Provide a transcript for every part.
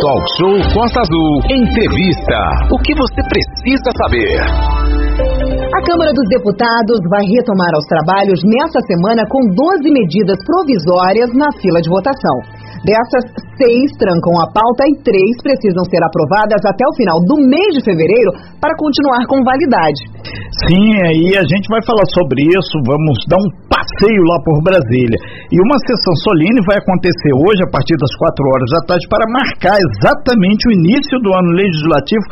Talk Show Costa Azul. Entrevista. O que você precisa saber? A Câmara dos Deputados vai retomar os trabalhos nesta semana com 12 medidas provisórias na fila de votação. Dessas, seis trancam a pauta e três precisam ser aprovadas até o final do mês de fevereiro para continuar com validade. Sim, aí a gente vai falar sobre isso, vamos dar um passeio lá por Brasília. E uma sessão solene vai acontecer hoje, a partir das quatro horas da tarde, para marcar exatamente o início do ano legislativo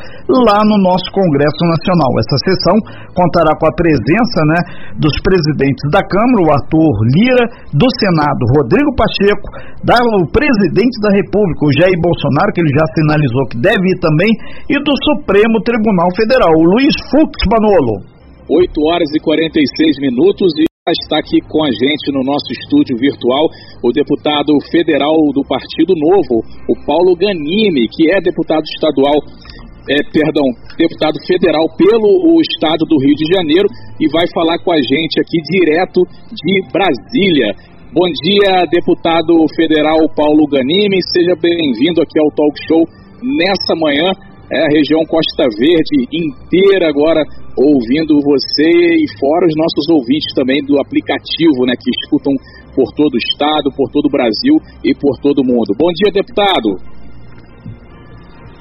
lá no nosso Congresso Nacional. Essa sessão contará com a presença né, dos presidentes da Câmara, o Arthur Lira, do Senado, Rodrigo Pacheco, da, o presidente da República, o Jair Bolsonaro, que ele já sinalizou que deve ir também, e do Supremo Tribunal Federal, o Luiz Fux Manolo. 8 horas e 46 minutos e está aqui com a gente no nosso estúdio virtual o deputado federal do Partido Novo, o Paulo Ganime, que é deputado estadual é, perdão, deputado federal pelo o estado do Rio de Janeiro e vai falar com a gente aqui direto de Brasília. Bom dia, deputado federal Paulo Ganime, seja bem-vindo aqui ao Talk Show nessa manhã. É a região Costa Verde inteira agora ouvindo você e fora os nossos ouvintes também do aplicativo, né, que escutam por todo o estado, por todo o Brasil e por todo o mundo. Bom dia, deputado.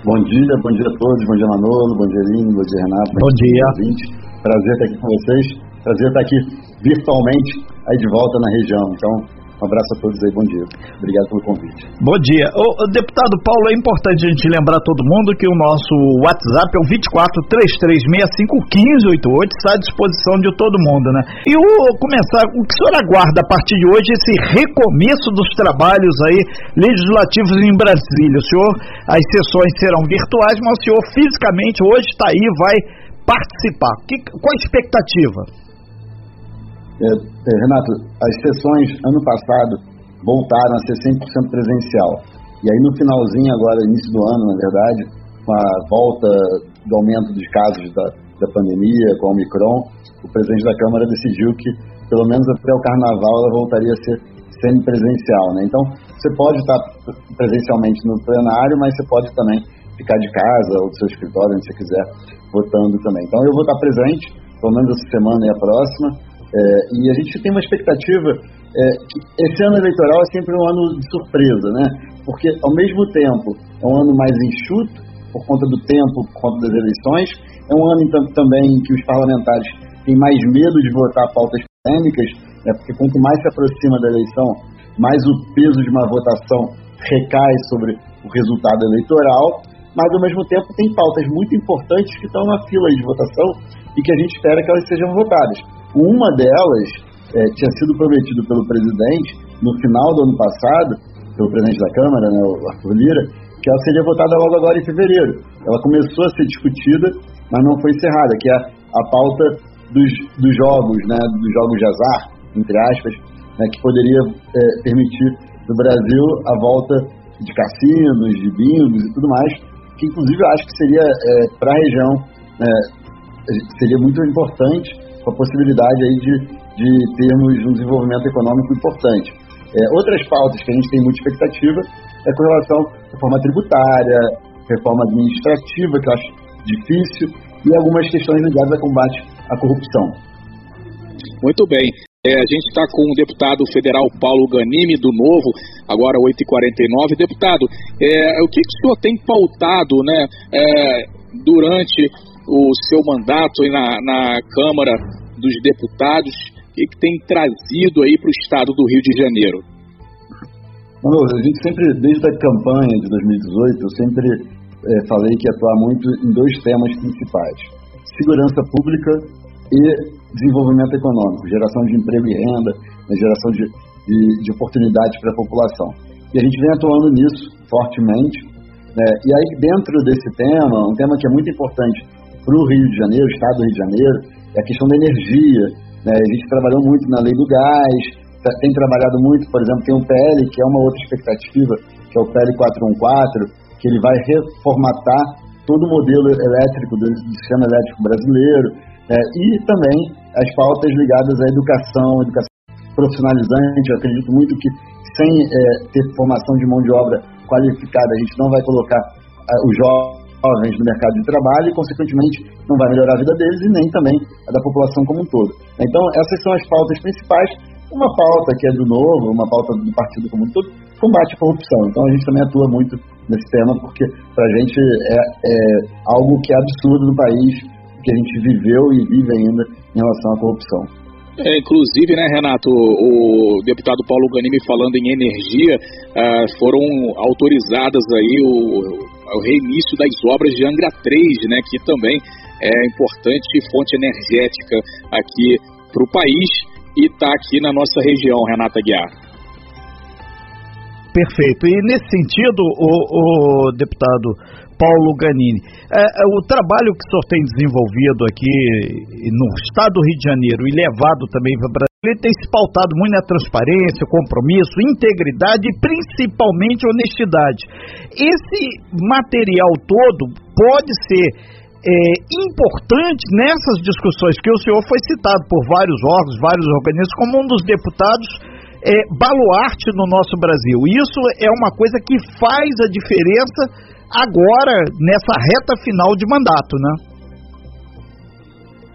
Bom dia, bom dia a todos, bom dia Manolo, bom dia Lino, bom dia Renato. Bom dia. Ouvintes. Prazer estar aqui com vocês, prazer estar aqui virtualmente aí de volta na região. Então, um abraço a todos aí, bom dia. Obrigado pelo convite. Bom dia. Ô, deputado Paulo, é importante a gente lembrar todo mundo que o nosso WhatsApp é o 2433651588, está à disposição de todo mundo, né? E o começar, o que o senhor aguarda a partir de hoje, esse recomeço dos trabalhos aí legislativos em Brasília? O senhor, as sessões serão virtuais, mas o senhor fisicamente hoje está aí, vai participar. Que, qual a expectativa? É, é, Renato, as sessões ano passado voltaram a ser 100% presencial. E aí no finalzinho agora, início do ano, na verdade, com a volta do aumento dos casos da, da pandemia, com o Omicron, o presidente da Câmara decidiu que pelo menos até o carnaval ela voltaria a ser semipresencial, né? Então, você pode estar presencialmente no plenário, mas você pode também ficar de casa ou do seu escritório, onde você quiser, votando também. Então, eu vou estar presente, pelo menos essa semana e a próxima, é, e a gente tem uma expectativa é, que esse ano eleitoral é sempre um ano de surpresa, né? Porque, ao mesmo tempo, é um ano mais enxuto, por conta do tempo, por conta das eleições, é um ano então, também em que os parlamentares têm mais medo de votar pautas polêmicas, né? porque quanto mais se aproxima da eleição, mais o peso de uma votação recai sobre o resultado eleitoral, mas ao mesmo tempo tem pautas muito importantes que estão na fila de votação e que a gente espera que elas sejam votadas. Uma delas é, tinha sido prometido pelo presidente no final do ano passado, pelo presidente da Câmara, né, o Arthur Lira, que ela seria votada logo agora em fevereiro. Ela começou a ser discutida, mas não foi encerrada, que é a pauta dos, dos jogos, né, dos jogos de azar, entre aspas, né, que poderia é, permitir no Brasil a volta de cassinos, de bingos e tudo mais, que inclusive eu acho que seria é, para a região é, seria muito importante com a possibilidade aí de, de termos um desenvolvimento econômico importante. É, outras pautas que a gente tem muita expectativa é com relação à reforma tributária, reforma administrativa, que eu acho difícil, e algumas questões ligadas ao combate à corrupção. Muito bem. É, a gente está com o deputado federal Paulo Ganimi, do Novo, agora 8h49. Deputado, é, o que, que o senhor tem pautado né, é, durante o seu mandato na, na Câmara dos Deputados e que tem trazido aí para o estado do Rio de Janeiro? Bom, a gente sempre, desde a campanha de 2018, eu sempre é, falei que atuar muito em dois temas principais: segurança pública e desenvolvimento econômico, geração de emprego e renda, né, geração de, de, de oportunidades para a população. E a gente vem atuando nisso fortemente. Né? E aí, dentro desse tema, um tema que é muito importante para o Rio de Janeiro, o estado do Rio de Janeiro, é a questão da energia. Né? A gente trabalhou muito na lei do gás, tá, tem trabalhado muito, por exemplo, tem um PL, que é uma outra expectativa, que é o PL 414, que ele vai reformatar todo o modelo elétrico do, do sistema elétrico brasileiro, né? e também as pautas ligadas à educação, educação profissionalizante. Eu acredito muito que sem é, ter formação de mão de obra qualificada, a gente não vai colocar uh, os jovens no mercado de trabalho e, consequentemente, não vai melhorar a vida deles e nem também a da população como um todo. Então, essas são as pautas principais. Uma pauta que é do Novo, uma pauta do partido como um todo, combate a corrupção. Então, a gente também atua muito nesse tema, porque para a gente é, é algo que é absurdo no país, que a gente viveu e vive ainda em relação à corrupção. É, inclusive, né, Renato, o deputado Paulo Ganimi falando em energia, uh, foram autorizadas aí o, o, reinício das obras de Angra 3, né, que também é importante fonte energética aqui para o país e está aqui na nossa região, Renata Guiar. Perfeito. E nesse sentido, o, o deputado Paulo Ganini, é, é, o trabalho que o senhor tem desenvolvido aqui no estado do Rio de Janeiro e levado também para ele tem se pautado muito na transparência, compromisso, integridade e principalmente honestidade. Esse material todo pode ser é, importante nessas discussões que o senhor foi citado por vários órgãos, vários organismos, como um dos deputados é, baluarte no nosso Brasil. Isso é uma coisa que faz a diferença agora, nessa reta final de mandato, né?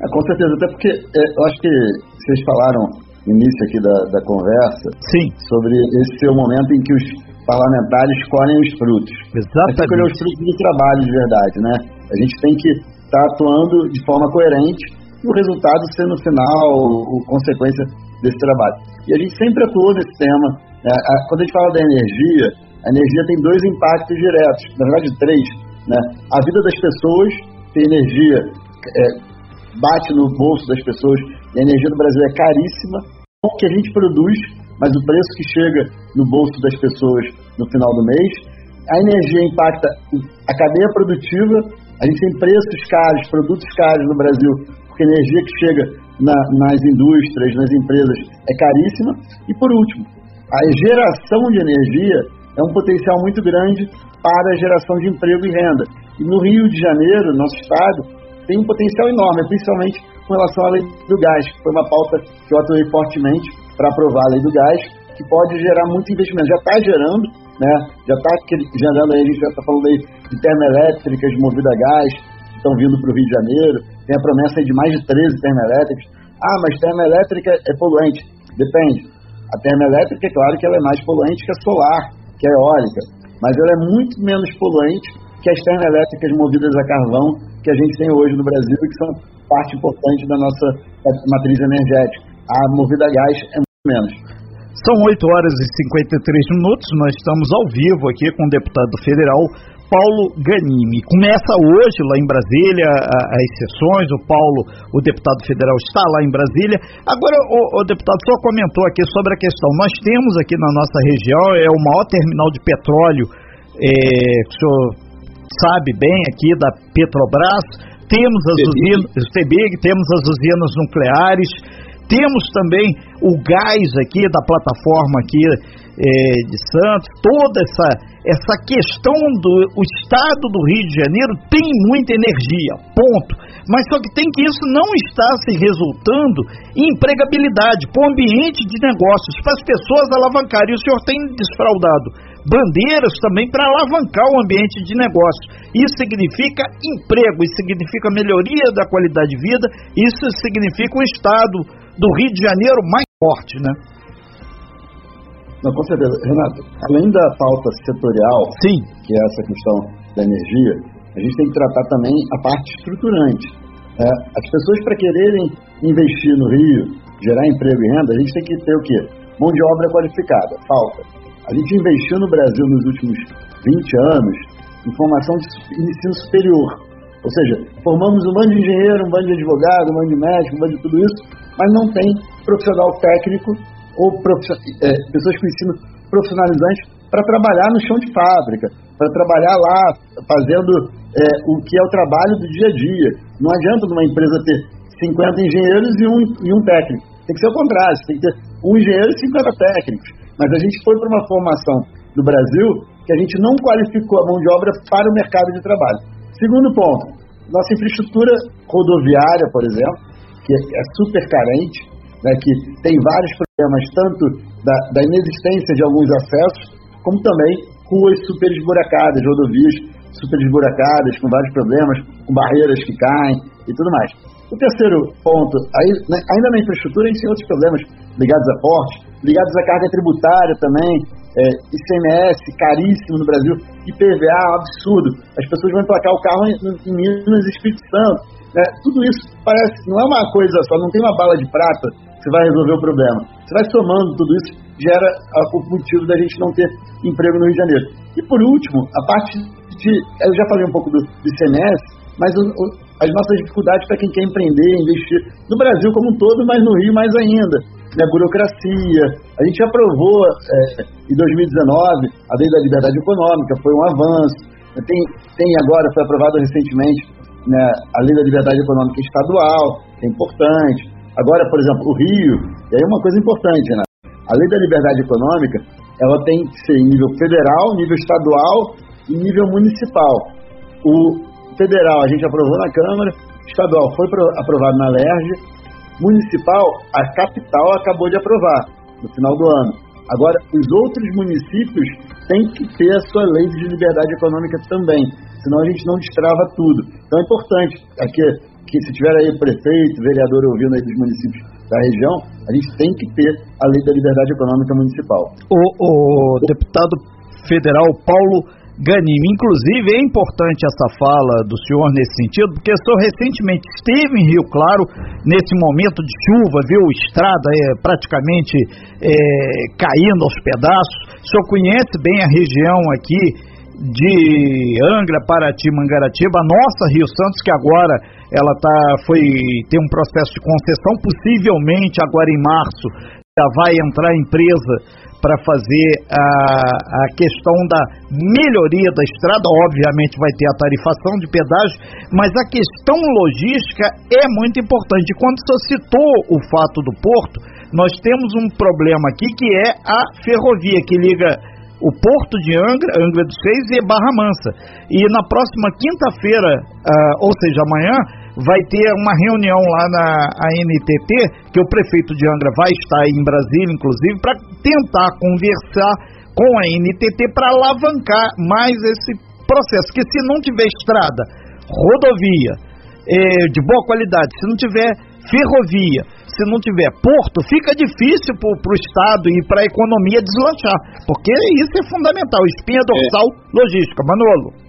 É, com certeza, até porque é, eu acho que vocês falaram no início aqui da, da conversa Sim. sobre esse ser o momento em que os parlamentares colhem os frutos. Exatamente. colher os frutos do trabalho de verdade, né? A gente tem que estar tá atuando de forma coerente e o resultado ser no final o, consequência desse trabalho. E a gente sempre atuou nesse tema. Né? Quando a gente fala da energia, a energia tem dois impactos diretos, na verdade três. Né? A vida das pessoas, tem energia, é, bate no bolso das pessoas, e a energia do Brasil é caríssima, o que a gente produz, mas o preço que chega no bolso das pessoas no final do mês. A energia impacta a cadeia produtiva, a gente tem preços caros, produtos caros no Brasil, porque a energia que chega na, nas indústrias, nas empresas, é caríssima. E por último, a geração de energia é um potencial muito grande para a geração de emprego e renda. E no Rio de Janeiro, nosso estado, tem um potencial enorme, principalmente com relação à lei do gás, que foi uma pauta que eu atuei fortemente para aprovar a lei do gás, que pode gerar muito investimento. Já está gerando, né? já está gerando aí, a gente já está falando aí de termoelétricas movidas a gás, que estão vindo para o Rio de Janeiro, tem a promessa de mais de 13 termoelétricas. Ah, mas termoelétrica é poluente. Depende. A termoelétrica, é claro que ela é mais poluente que a solar, que a eólica, mas ela é muito menos poluente que as termoelétricas movidas a carvão que a gente tem hoje no Brasil e que são parte importante da nossa matriz energética. A movida a gás é muito menos. São 8 horas e 53 minutos, nós estamos ao vivo aqui com o deputado federal Paulo Ganimi. Começa hoje lá em Brasília as sessões, o Paulo, o deputado federal, está lá em Brasília. Agora, o, o deputado só comentou aqui sobre a questão. Nós temos aqui na nossa região, é o maior terminal de petróleo, é, que o senhor sabe bem aqui, da Petrobras. Temos as usinas, CBIG, temos as usinas nucleares, temos também o gás aqui da plataforma aqui é, de Santos, toda essa, essa questão do o estado do Rio de Janeiro tem muita energia, ponto. Mas só que tem que isso não está se resultando em empregabilidade, para o ambiente de negócios, para as pessoas alavancarem. E o senhor tem desfraudado bandeiras também para alavancar o ambiente de negócios. Isso significa emprego, isso significa melhoria da qualidade de vida, isso significa um estado do Rio de Janeiro mais forte, né? Não, com certeza. Renato, além da pauta setorial, Sim. que é essa questão da energia, a gente tem que tratar também a parte estruturante. É, as pessoas, para quererem investir no Rio, gerar emprego e renda, a gente tem que ter o quê? Mão de obra qualificada. Falta. A gente investiu no Brasil nos últimos 20 anos em formação de ensino superior. Ou seja, formamos um bando de engenheiro, um bando de advogado, um bando de médico, um bando de tudo isso, mas não tem profissional técnico ou é, pessoas com ensino profissionalizante para trabalhar no chão de fábrica, para trabalhar lá fazendo é, o que é o trabalho do dia a dia. Não adianta numa empresa ter 50 engenheiros e um, e um técnico. Tem que ser o contrário, tem que ter um engenheiro e 50 técnicos. Mas a gente foi para uma formação no Brasil que a gente não qualificou a mão de obra para o mercado de trabalho. Segundo ponto, nossa infraestrutura rodoviária, por exemplo, que é super carente, né, que tem vários problemas, tanto da, da inexistência de alguns acessos, como também ruas super esburacadas, rodovias super esburacadas, com vários problemas, com barreiras que caem e tudo mais. O terceiro ponto, aí, né, ainda na infraestrutura, a gente tem outros problemas ligados a portos, ligados à carga tributária também, é, ICMS caríssimo no Brasil, IPVA absurdo. As pessoas vão emplacar o carro em, Minas Espírito Santo. Né? Tudo isso parece, não é uma coisa só, não tem uma bala de prata que vai resolver o problema. Você vai somando tudo isso, gera o motivo da gente não ter emprego no Rio de Janeiro. E por último, a parte de. Eu já falei um pouco do, do ICMS, mas o, o, as nossas dificuldades para quem quer empreender, investir, no Brasil como um todo, mas no Rio mais ainda. Né, burocracia. A gente aprovou é, em 2019 a Lei da Liberdade Econômica, foi um avanço. Tem, tem agora, foi aprovado recentemente né, a Lei da Liberdade Econômica Estadual, que é importante. Agora, por exemplo, o Rio, e aí uma coisa importante, né? A Lei da Liberdade Econômica, ela tem que ser em nível federal, nível estadual e nível municipal. O federal a gente aprovou na Câmara, estadual foi aprovado na LERJ, municipal a capital acabou de aprovar no final do ano. Agora, os outros municípios têm que ter a sua lei de liberdade econômica também, senão a gente não destrava tudo. Então é importante aqui que se tiver aí prefeito, vereador ouvindo aí dos municípios da região, a gente tem que ter a lei da liberdade econômica municipal. O, o deputado federal Paulo Ganime. Inclusive, é importante essa fala do senhor nesse sentido, porque o senhor recentemente esteve em Rio Claro, nesse momento de chuva, viu estrada é, praticamente é, caindo aos pedaços. O senhor conhece bem a região aqui de Angra, Paraty, Mangaratiba, a nossa Rio Santos, que agora ela tá, foi, tem um processo de concessão, possivelmente agora em março já vai entrar a empresa para fazer a, a questão da melhoria da estrada, obviamente vai ter a tarifação de pedágio, mas a questão logística é muito importante. Quando você citou o fato do porto, nós temos um problema aqui que é a ferrovia que liga o porto de Angra, Angra dos Reis e Barra Mansa. E na próxima quinta-feira, uh, ou seja, amanhã, vai ter uma reunião lá na ANTT, que o prefeito de Angra vai estar aí em Brasília, inclusive, para tentar conversar com a ANTT para alavancar mais esse processo. Que se não tiver estrada, rodovia é, de boa qualidade, se não tiver ferrovia, se não tiver porto, fica difícil para o Estado e para a economia deslanchar, porque isso é fundamental, espinha dorsal é. logística. Manolo.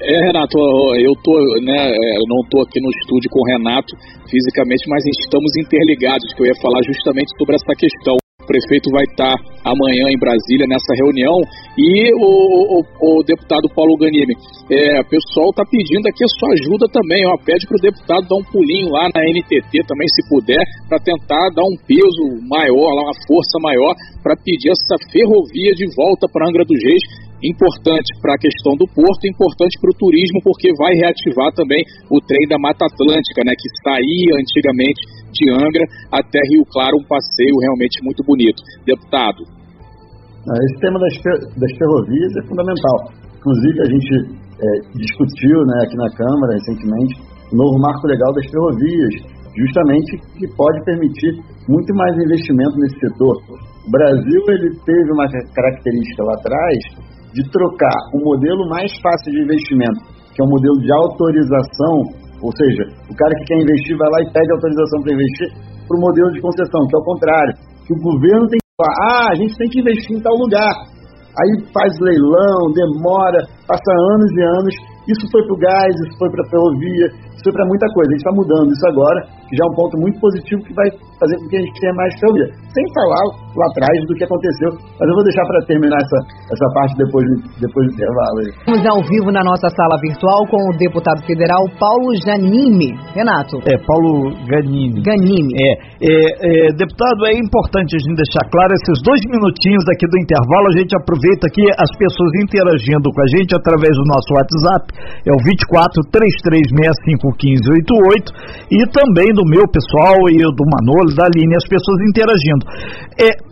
É, Renato, eu tô, né, é, não estou aqui no estúdio com o Renato fisicamente, mas estamos interligados, que eu ia falar justamente sobre essa questão. O prefeito vai estar amanhã em Brasília nessa reunião e o, o, o deputado Paulo Ganime, é, o pessoal está pedindo aqui a sua ajuda também, ó, pede para o deputado dar um pulinho lá na NTT também, se puder, para tentar dar um peso maior, uma força maior, para pedir essa ferrovia de volta para Angra dos Reis, importante para a questão do porto, importante para o turismo, porque vai reativar também o trem da Mata Atlântica, né, que saía antigamente de Angra até Rio Claro, um passeio realmente muito bonito. Deputado. Ah, esse tema das, das ferrovias é fundamental. Inclusive, a gente é, discutiu né, aqui na Câmara recentemente o novo marco legal das ferrovias, justamente que pode permitir muito mais investimento nesse setor. O Brasil ele teve uma característica lá atrás de trocar o modelo mais fácil de investimento, que é o modelo de autorização, ou seja, o cara que quer investir vai lá e pede autorização para investir, para o modelo de concessão, que é o contrário, que o governo tem que falar, ah, a gente tem que investir em tal lugar. Aí faz leilão, demora, passa anos e anos. Isso foi para o gás, isso foi para a ferrovia, isso foi para muita coisa. A gente está mudando isso agora, que já é um ponto muito positivo que vai fazer com que a gente tenha mais ferrovia. Sem falar lá atrás do que aconteceu, mas eu vou deixar para terminar essa, essa parte depois, depois do intervalo. Estamos ao vivo na nossa sala virtual com o deputado federal Paulo Janime. Renato. É, Paulo Ganime. Ganime. É, é, é, deputado, é importante a gente deixar claro esses dois minutinhos aqui do intervalo, a gente aproveita aqui as pessoas interagindo com a gente através do nosso WhatsApp, é o 24 3365 1588 e também do meu pessoal e do Manolo, da Aline, as pessoas interagindo. É,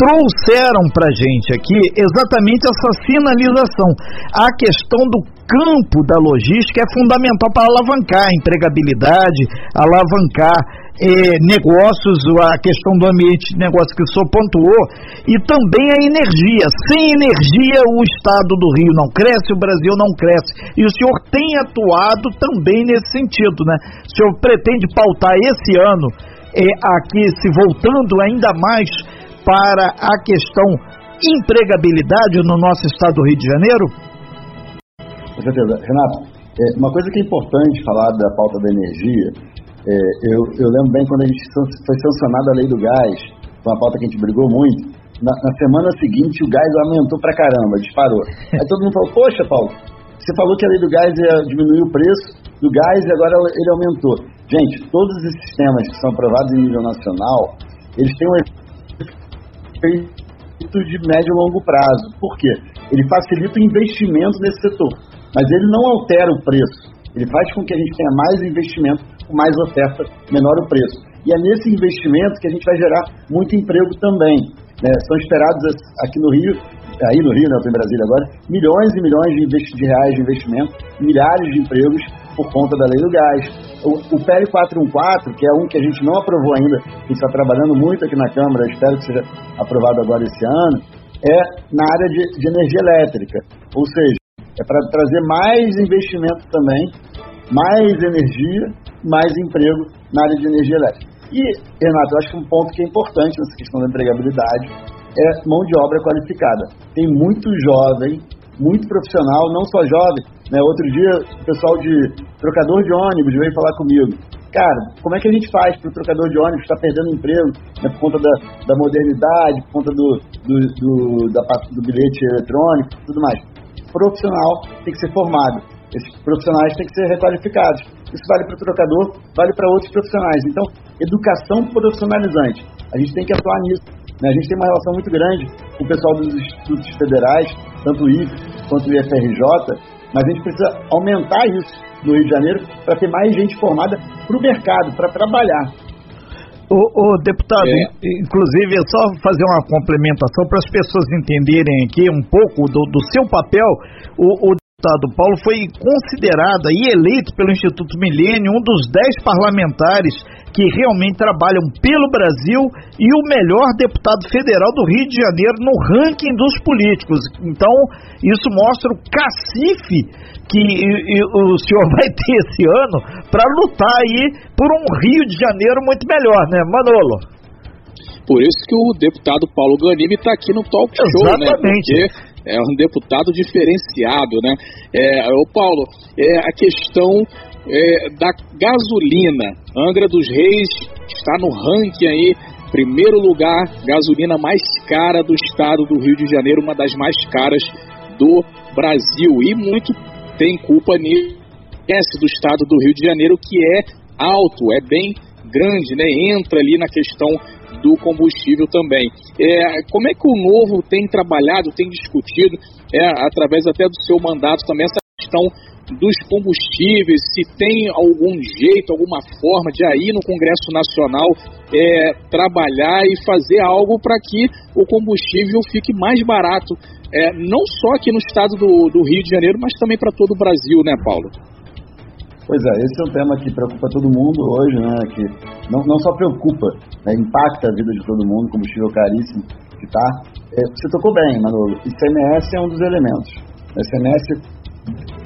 trouxeram para gente aqui exatamente essa sinalização. A questão do campo da logística é fundamental para alavancar a empregabilidade, alavancar eh, negócios, a questão do ambiente de negócio que o senhor pontuou, e também a energia. Sem energia, o estado do Rio não cresce, o Brasil não cresce. E o senhor tem atuado também nesse sentido, né? O senhor pretende pautar esse ano, eh, aqui se voltando ainda mais para a questão empregabilidade no nosso estado do Rio de Janeiro? Com certeza. Renato, é, uma coisa que é importante falar da pauta da energia, é, eu, eu, lembro bem quando a gente foi sancionada a lei do gás, uma pauta que a gente brigou muito, na, na semana seguinte o gás aumentou pra caramba, disparou. Aí todo mundo falou, poxa Paulo, você falou que a lei do gás ia diminuir o preço do gás e agora ele aumentou. Gente, todos esses sistemas que são aprovados em nível nacional, eles têm um efeito de médio e longo prazo. Por quê? Ele facilita o investimento nesse setor, mas ele não altera o preço. Ele faz com que a gente tenha mais investimento, mais oferta, menor o preço. E é nesse investimento que a gente vai gerar muito emprego também. Né? São esperados aqui no Rio, aí no Rio, né, em Brasília agora, milhões e milhões de, de reais de investimento, milhares de empregos por conta da lei do gás. O, o PL 414, que é um que a gente não aprovou ainda, gente está trabalhando muito aqui na Câmara, espero que seja aprovado agora esse ano, é na área de, de energia elétrica. Ou seja, é para trazer mais investimento também, mais energia, mais emprego na área de energia elétrica. E, Renato, eu acho que um ponto que é importante nessa questão da empregabilidade é mão de obra qualificada. Tem muito jovem, muito profissional, não só jovem. Né? Outro dia, o pessoal de trocador de ônibus veio falar comigo. Cara, como é que a gente faz para o trocador de ônibus estar tá perdendo emprego né, por conta da, da modernidade, por conta do, do, do, da, do bilhete eletrônico tudo mais? Profissional tem que ser formado. Esses profissionais têm que ser requalificados. Isso vale para o trocador, vale para outros profissionais. Então, educação profissionalizante. A gente tem que atuar nisso. Né? A gente tem uma relação muito grande com o pessoal dos institutos federais, tanto o IF quanto o IFRJ, mas a gente precisa aumentar isso no Rio de Janeiro para ter mais gente formada para o mercado, para trabalhar. O, o, deputado, é. inclusive, é só fazer uma complementação para as pessoas entenderem aqui um pouco do, do seu papel. O, o deputado Paulo foi considerado e eleito pelo Instituto Milênio um dos dez parlamentares que realmente trabalham pelo Brasil e o melhor deputado federal do Rio de Janeiro no ranking dos políticos. Então, isso mostra o cacife que o senhor vai ter esse ano para lutar aí por um Rio de Janeiro muito melhor, né, Manolo? Por isso que o deputado Paulo Ganimi está aqui no Talk Show, né? Exatamente. né? Porque é um deputado diferenciado, né? É, o Paulo, é a questão é, da gasolina. Angra dos Reis está no ranking aí, primeiro lugar, gasolina mais cara do estado do Rio de Janeiro, uma das mais caras do Brasil. E muito tem culpa nisso do estado do Rio de Janeiro, que é alto, é bem grande, né? Entra ali na questão do combustível também. É, como é que o Novo tem trabalhado, tem discutido, é, através até do seu mandato também, essa questão dos combustíveis, se tem algum jeito, alguma forma de aí no Congresso Nacional é, trabalhar e fazer algo para que o combustível fique mais barato, é, não só aqui no estado do, do Rio de Janeiro, mas também para todo o Brasil, né, Paulo? Pois é, esse é um tema que preocupa todo mundo hoje, né? Que não, não só preocupa, né, impacta a vida de todo mundo, combustível caríssimo que tá. É, você tocou bem, Manolo. ICMS é um dos elementos. O ICMS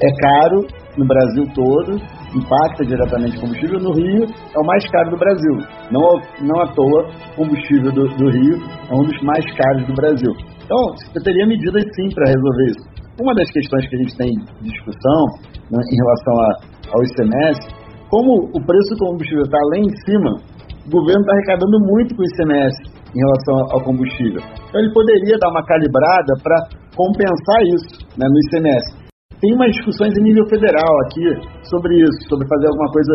é caro no Brasil todo, impacta diretamente o combustível. No Rio é o mais caro do Brasil. Não, não à toa, combustível do, do Rio é um dos mais caros do Brasil. Então, você teria medidas sim para resolver isso. Uma das questões que a gente tem discussão né, em relação a, ao ICMS, como o preço do combustível está lá em cima, o governo está arrecadando muito com o ICMS em relação ao combustível. Então, ele poderia dar uma calibrada para compensar isso né, no ICMS. Tem umas discussões em nível federal aqui sobre isso, sobre fazer alguma coisa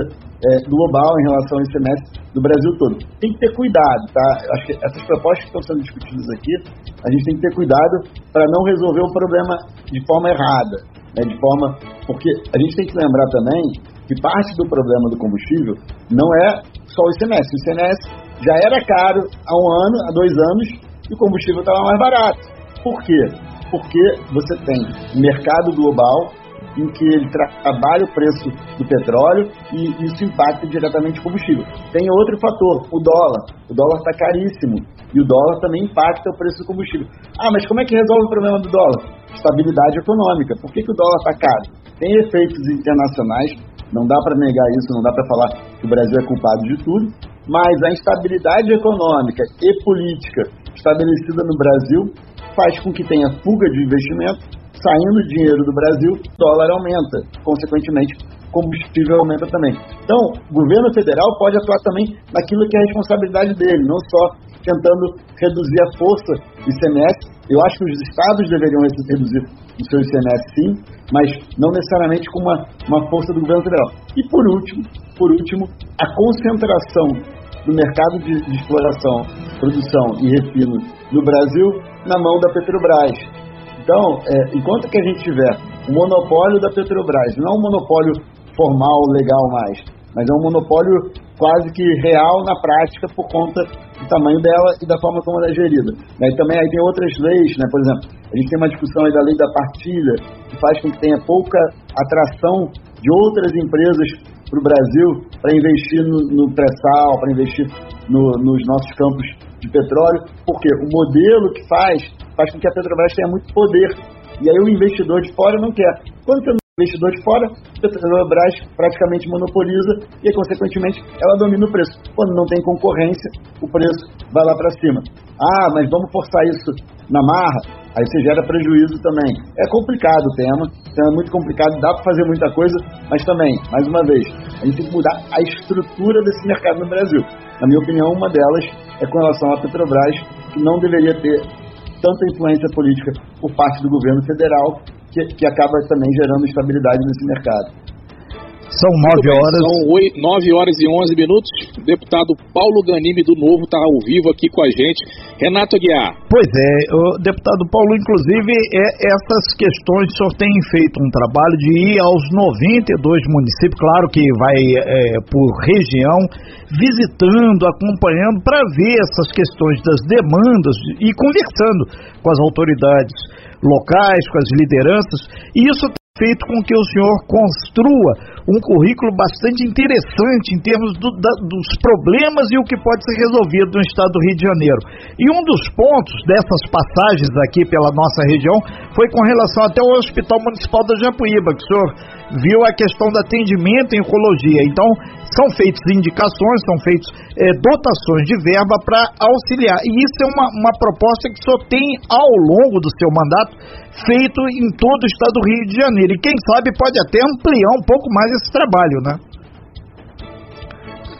é, global em relação ao ICMS do Brasil todo. Tem que ter cuidado, tá? Acho que essas propostas que estão sendo discutidas aqui, a gente tem que ter cuidado para não resolver o problema de forma errada, né? de forma porque a gente tem que lembrar também que parte do problema do combustível não é só o ICMS. O ICMS já era caro há um ano, há dois anos, e o combustível estava mais barato. Por quê? Porque você tem mercado global em que ele trabalha o preço do petróleo e isso impacta diretamente o combustível. Tem outro fator, o dólar. O dólar está caríssimo e o dólar também impacta o preço do combustível. Ah, mas como é que resolve o problema do dólar? Estabilidade econômica. Por que, que o dólar está caro? Tem efeitos internacionais, não dá para negar isso, não dá para falar que o Brasil é culpado de tudo, mas a instabilidade econômica e política estabelecida no Brasil faz com que tenha fuga de investimento saindo dinheiro do Brasil, dólar aumenta. Consequentemente, combustível aumenta também. Então, o governo federal pode atuar também naquilo que é a responsabilidade dele, não só tentando reduzir a força do ICMS. Eu acho que os estados deveriam reduzir o seu ICMS sim, mas não necessariamente com uma, uma força do governo federal. E por último, por último, a concentração do mercado de, de exploração, produção e refino no Brasil na mão da Petrobras. Então, é, enquanto que a gente tiver o monopólio da Petrobras, não um monopólio formal, legal mais, mas é um monopólio quase que real na prática por conta do tamanho dela e da forma como ela é gerida. E também aí tem outras leis, né? por exemplo, a gente tem uma discussão aí da lei da partilha, que faz com que tenha pouca atração de outras empresas para o Brasil para investir no, no pré-sal, para investir no, nos nossos campos de petróleo, porque o modelo que faz faz com que a Petrobras tenha muito poder. E aí o investidor de fora não quer. Quando tem um investidor de fora, a Petrobras praticamente monopoliza e, consequentemente, ela domina o preço. Quando não tem concorrência, o preço vai lá para cima. Ah, mas vamos forçar isso na marra? Aí você gera prejuízo também. É complicado o tema, é muito complicado, dá para fazer muita coisa, mas também, mais uma vez, a gente tem que mudar a estrutura desse mercado no Brasil. Na minha opinião, uma delas é com relação à Petrobras, que não deveria ter tanta influência política por parte do governo federal, que, que acaba também gerando estabilidade nesse mercado. São nove horas. São nove horas e onze minutos. O deputado Paulo Ganime do Novo está ao vivo aqui com a gente. Renato Aguiar. Pois é, o deputado Paulo, inclusive, é, essas questões, o senhor tem feito um trabalho de ir aos 92 municípios, claro que vai é, por região, visitando, acompanhando, para ver essas questões das demandas e conversando com as autoridades locais, com as lideranças, e isso feito com que o senhor construa um currículo bastante interessante em termos do, da, dos problemas e o que pode ser resolvido no estado do Rio de Janeiro. E um dos pontos dessas passagens aqui pela nossa região foi com relação até ao Hospital Municipal da Japuíba, que o senhor viu a questão do atendimento em oncologia. Então, são feitas indicações, são feitas é, dotações de verba para auxiliar. E isso é uma, uma proposta que senhor tem ao longo do seu mandato feito em todo o estado do Rio de Janeiro. E quem sabe pode até ampliar um pouco mais esse trabalho, né?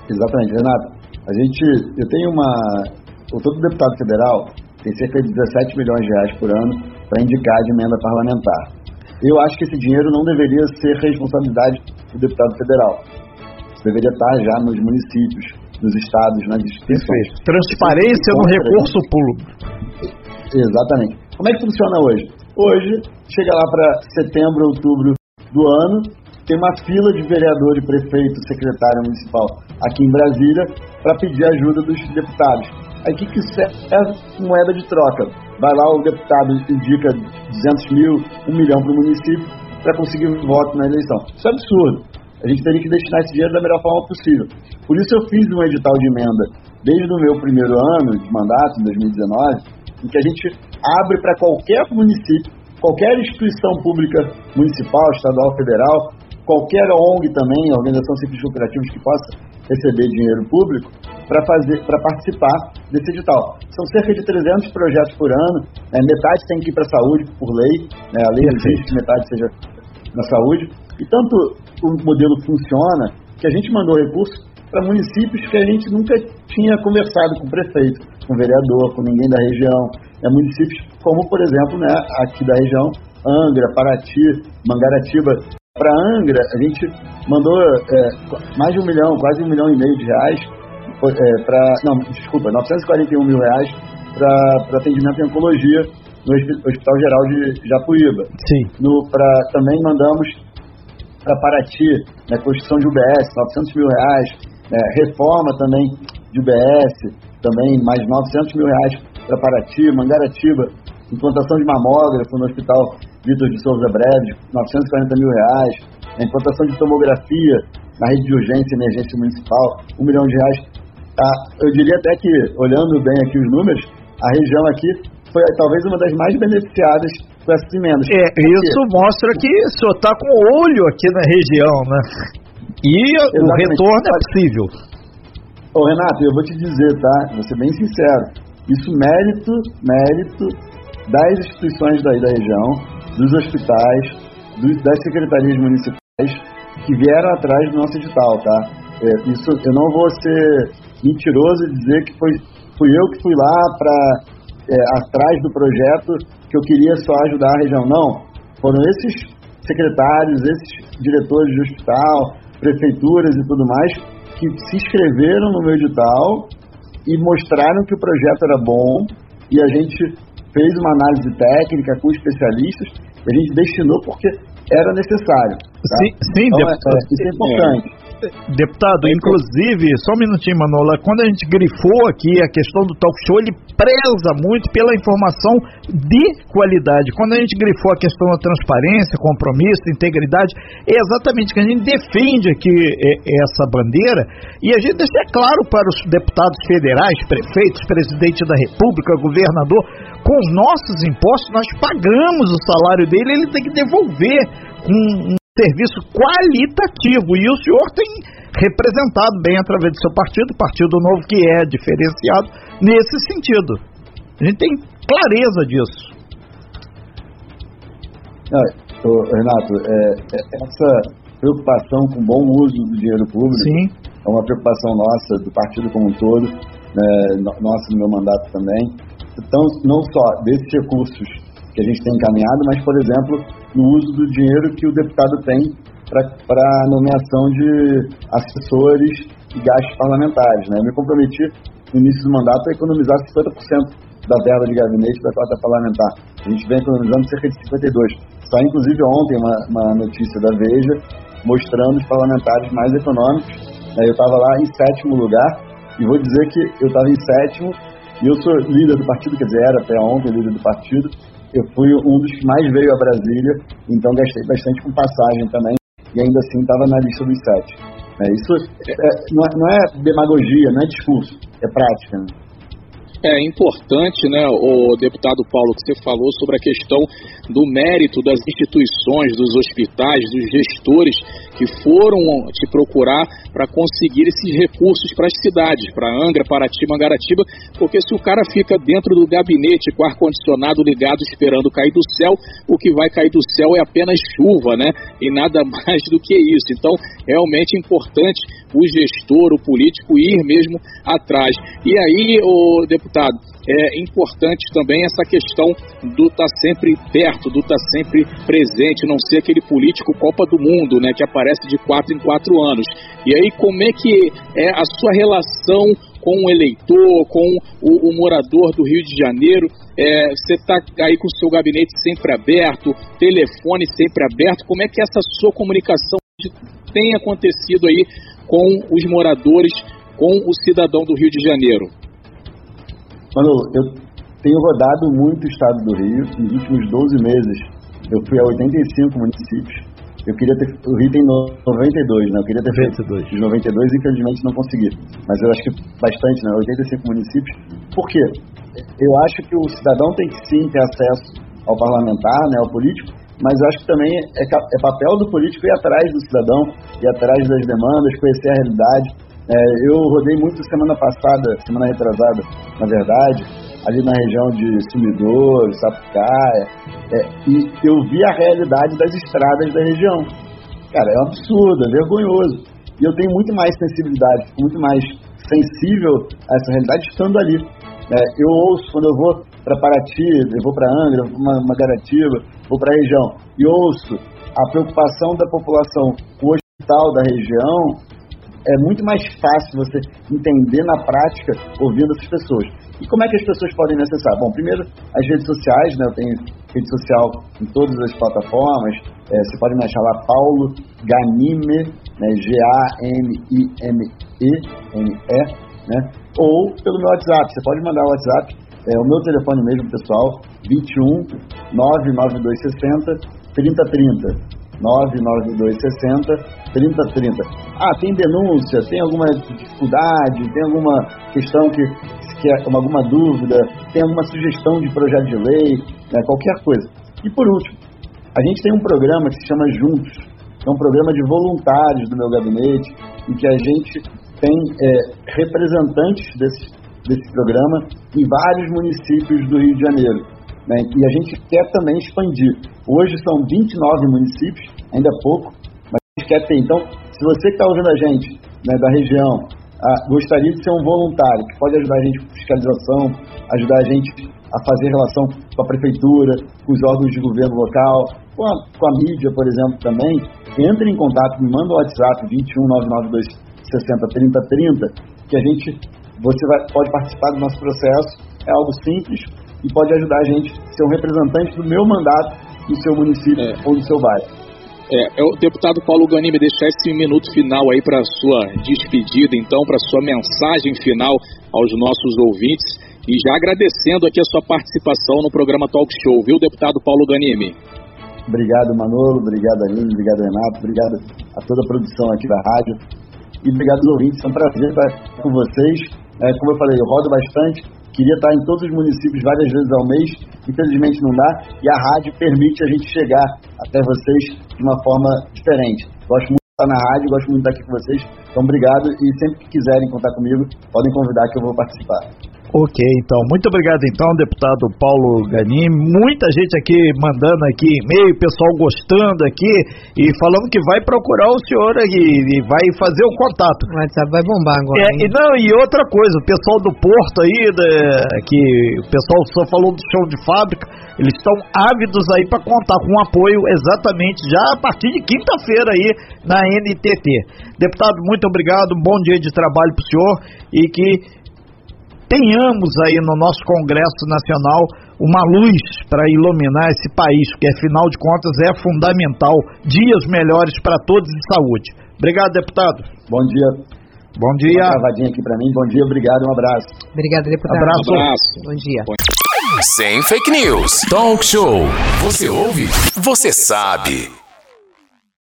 Exatamente, Renato. A gente, eu tenho uma, todo deputado federal tem cerca de 17 milhões de reais por ano para indicar de emenda parlamentar. Eu acho que esse dinheiro não deveria ser responsabilidade do deputado federal. Isso deveria estar já nos municípios, nos estados, nas instituições. Transparência no recurso público. Exatamente. Como é que funciona hoje? Hoje, chega lá para setembro, outubro do ano, tem uma fila de vereador e prefeito, secretário municipal aqui em Brasília para pedir ajuda dos deputados. Aí o que, que serve moeda de troca? Vai lá, o deputado indica 200 mil, 1 milhão para o município para conseguir voto na eleição. Isso é absurdo. A gente teria que destinar esse dinheiro da melhor forma possível. Por isso eu fiz um edital de emenda desde o meu primeiro ano de mandato, em 2019, em que a gente abre para qualquer município, qualquer instituição pública municipal, estadual, federal, qualquer ONG também, organização fins lucrativos que possa receber dinheiro público, para fazer, para participar desse edital. São cerca de 300 projetos por ano, né, metade tem que ir para a saúde por lei, né, a lei exige que metade seja na saúde, e tanto o modelo funciona que a gente mandou recursos para municípios que a gente nunca tinha conversado com o prefeito com vereador, com ninguém da região. É municípios como, por exemplo, né, aqui da região, Angra, Paraty, Mangaratiba. Para Angra, a gente mandou é, mais de um milhão, quase um milhão e meio de reais, é, para, não, desculpa, 941 mil reais para atendimento em oncologia no Hospital Geral de Japuíba. Sim. No, pra, também mandamos para Paraty, né, construção de UBS, 900 mil reais, né, reforma também de UBS, também mais 900 mil reais para Paraty, Mangaratiba, implantação de mamógrafo no Hospital Vitor de Souza Breves, 940 mil reais, a implantação de tomografia na rede de urgência e emergência municipal, um milhão de reais. Ah, eu diria até que, olhando bem aqui os números, a região aqui foi talvez uma das mais beneficiadas com essas emendas. É, isso mostra que o senhor está com olho aqui na região, né? E Exatamente. o retorno é possível. Ô Renato, eu vou te dizer, tá? Vou ser bem sincero. Isso mérito, mérito das instituições daí da região, dos hospitais, do, das secretarias municipais que vieram atrás do nosso edital, tá? É, isso eu não vou ser mentiroso e dizer que foi fui eu que fui lá para é, atrás do projeto que eu queria só ajudar a região. Não, foram esses secretários, esses diretores de hospital, prefeituras e tudo mais que se inscreveram no meu edital e mostraram que o projeto era bom e a gente fez uma análise técnica com especialistas a gente destinou porque era necessário. Tá? Sim, sim então, é, é, isso é importante. Deputado, inclusive, só um minutinho, Manola, quando a gente grifou aqui a questão do talk show, ele preza muito pela informação de qualidade. Quando a gente grifou a questão da transparência, compromisso, integridade, é exatamente que a gente defende aqui é, essa bandeira e a gente deixa claro para os deputados federais, prefeitos, presidente da República, governador, com os nossos impostos, nós pagamos o salário dele, ele tem que devolver um, serviço qualitativo. E o senhor tem representado bem através do seu partido, Partido Novo, que é diferenciado nesse sentido. A gente tem clareza disso. Renato, é, é, essa preocupação com bom uso do dinheiro público Sim. é uma preocupação nossa, do partido como um todo, né, nossa no meu mandato também. Então, não só desses recursos que a gente tem encaminhado, mas, por exemplo, no uso do dinheiro que o deputado tem para nomeação de assessores e gastos parlamentares. Né? Eu me comprometi no início do mandato a economizar 50% da verba de gabinete da cota parlamentar. A gente vem economizando cerca de 52%. Só, inclusive, ontem uma, uma notícia da Veja mostrando os parlamentares mais econômicos. Né? Eu estava lá em sétimo lugar e vou dizer que eu estava em sétimo e eu sou líder do partido, quer dizer, era até ontem líder do partido, eu fui um dos que mais veio a Brasília, então gastei bastante com passagem também, e ainda assim estava na lista dos sete. É, isso é, não, é, não, é, demagogia, não é discurso, é prática. Né? É importante, né, o deputado Paulo, que você falou sobre a questão do mérito das instituições, dos hospitais, dos gestores que foram te procurar para conseguir esses recursos para as cidades, para Angra, Paraty, Mangaratiba, porque se o cara fica dentro do gabinete com ar-condicionado ligado esperando cair do céu, o que vai cair do céu é apenas chuva, né? E nada mais do que isso. Então, realmente é importante o gestor, o político ir mesmo atrás. E aí, o deputado, é importante também essa questão do estar tá sempre perto, do estar tá sempre presente, não ser aquele político Copa do Mundo, né, que aparece de quatro em quatro anos. E aí, como é que é a sua relação com o eleitor, com o, o morador do Rio de Janeiro? É, você está aí com o seu gabinete sempre aberto, telefone sempre aberto. Como é que essa sua comunicação tem acontecido aí com os moradores, com o cidadão do Rio de Janeiro? Manolo, eu tenho rodado muito o estado do Rio. Nos últimos 12 meses, eu fui a 85 municípios. Eu queria ter. O Rio tem 92, né? Eu queria ter 92. feito os 92 infelizmente não consegui. Mas eu acho que bastante, né? 85 municípios. Por quê? Eu acho que o cidadão tem que sim ter acesso ao parlamentar, né, ao político, mas eu acho que também é, é papel do político ir atrás do cidadão, ir atrás das demandas, conhecer a realidade. É, eu rodei muito semana passada, semana retrasada, na verdade, ali na região de Sumidor, Sapucaia, é, e eu vi a realidade das estradas da região. Cara, é um absurdo, é vergonhoso. E eu tenho muito mais sensibilidade, muito mais sensível a essa realidade estando ali. É, eu ouço, quando eu vou para Paraty, eu vou para Angra, vou para Mangaratiba, vou para a região, e ouço a preocupação da população com o hospital da região, é muito mais fácil você entender na prática ouvindo essas pessoas. E como é que as pessoas podem acessar? Bom, primeiro, as redes sociais, né? Eu tenho rede social em todas as plataformas. É, você pode me achar lá, Paulo Ganime, né? G-A-N-I-M-E, N-E, né? Ou pelo meu WhatsApp. Você pode mandar o WhatsApp É o meu telefone mesmo, pessoal, 21 99260 3030. 99260 3030. Ah, tem denúncia, tem alguma dificuldade, tem alguma questão que, que é alguma dúvida, tem alguma sugestão de projeto de lei, né, qualquer coisa. E por último, a gente tem um programa que se chama Juntos, é um programa de voluntários do meu gabinete, em que a gente tem é, representantes desse, desse programa em vários municípios do Rio de Janeiro. Né? E a gente quer também expandir. Hoje são 29 municípios, ainda é pouco, mas a gente quer ter. Então, se você que está ouvindo a gente né, da região ah, gostaria de ser um voluntário que pode ajudar a gente com fiscalização, ajudar a gente a fazer relação com a prefeitura, com os órgãos de governo local, com a, com a mídia, por exemplo, também, entre em contato, me manda o WhatsApp 21992 60 30 30, que a gente, você vai, pode participar do nosso processo, é algo simples e pode ajudar a gente a ser um representante do meu mandato no seu município é. ou no seu bairro. É, é, o deputado Paulo Ganime deixar esse minuto final aí para sua despedida, então, para sua mensagem final aos nossos ouvintes e já agradecendo aqui a sua participação no programa Talk Show, viu, deputado Paulo Ganime? Obrigado, Manolo, obrigado, Aline, obrigado, Renato, obrigado a toda a produção aqui da rádio e obrigado aos ouvintes. É um prazer estar com vocês. É, como eu falei, eu rodo bastante. Queria estar em todos os municípios várias vezes ao mês. Infelizmente não dá. E a rádio permite a gente chegar até vocês de uma forma diferente. Gosto muito de estar na rádio, gosto muito de estar aqui com vocês. Então, obrigado. E sempre que quiserem contar comigo, podem convidar que eu vou participar. Ok, então, muito obrigado então, deputado Paulo Ganim. Muita gente aqui mandando aqui e-mail, pessoal gostando aqui e falando que vai procurar o senhor aqui e vai fazer o contato. O WhatsApp vai bombar agora. É, e, não, e outra coisa, o pessoal do Porto aí, que o pessoal só falou do chão de fábrica, eles estão ávidos aí para contar com apoio exatamente já a partir de quinta-feira aí na NTT. Deputado, muito obrigado, bom dia de trabalho para o senhor e que tenhamos aí no nosso Congresso Nacional uma luz para iluminar esse país, que afinal de contas é fundamental. Dias melhores para todos de saúde. Obrigado, deputado. Bom dia. Bom dia. Uma travadinha aqui para mim. Bom dia, obrigado, um abraço. Obrigado, deputado. Abraço. Um abraço. Bom dia. Sem fake news. Talk show. Você ouve? Você sabe.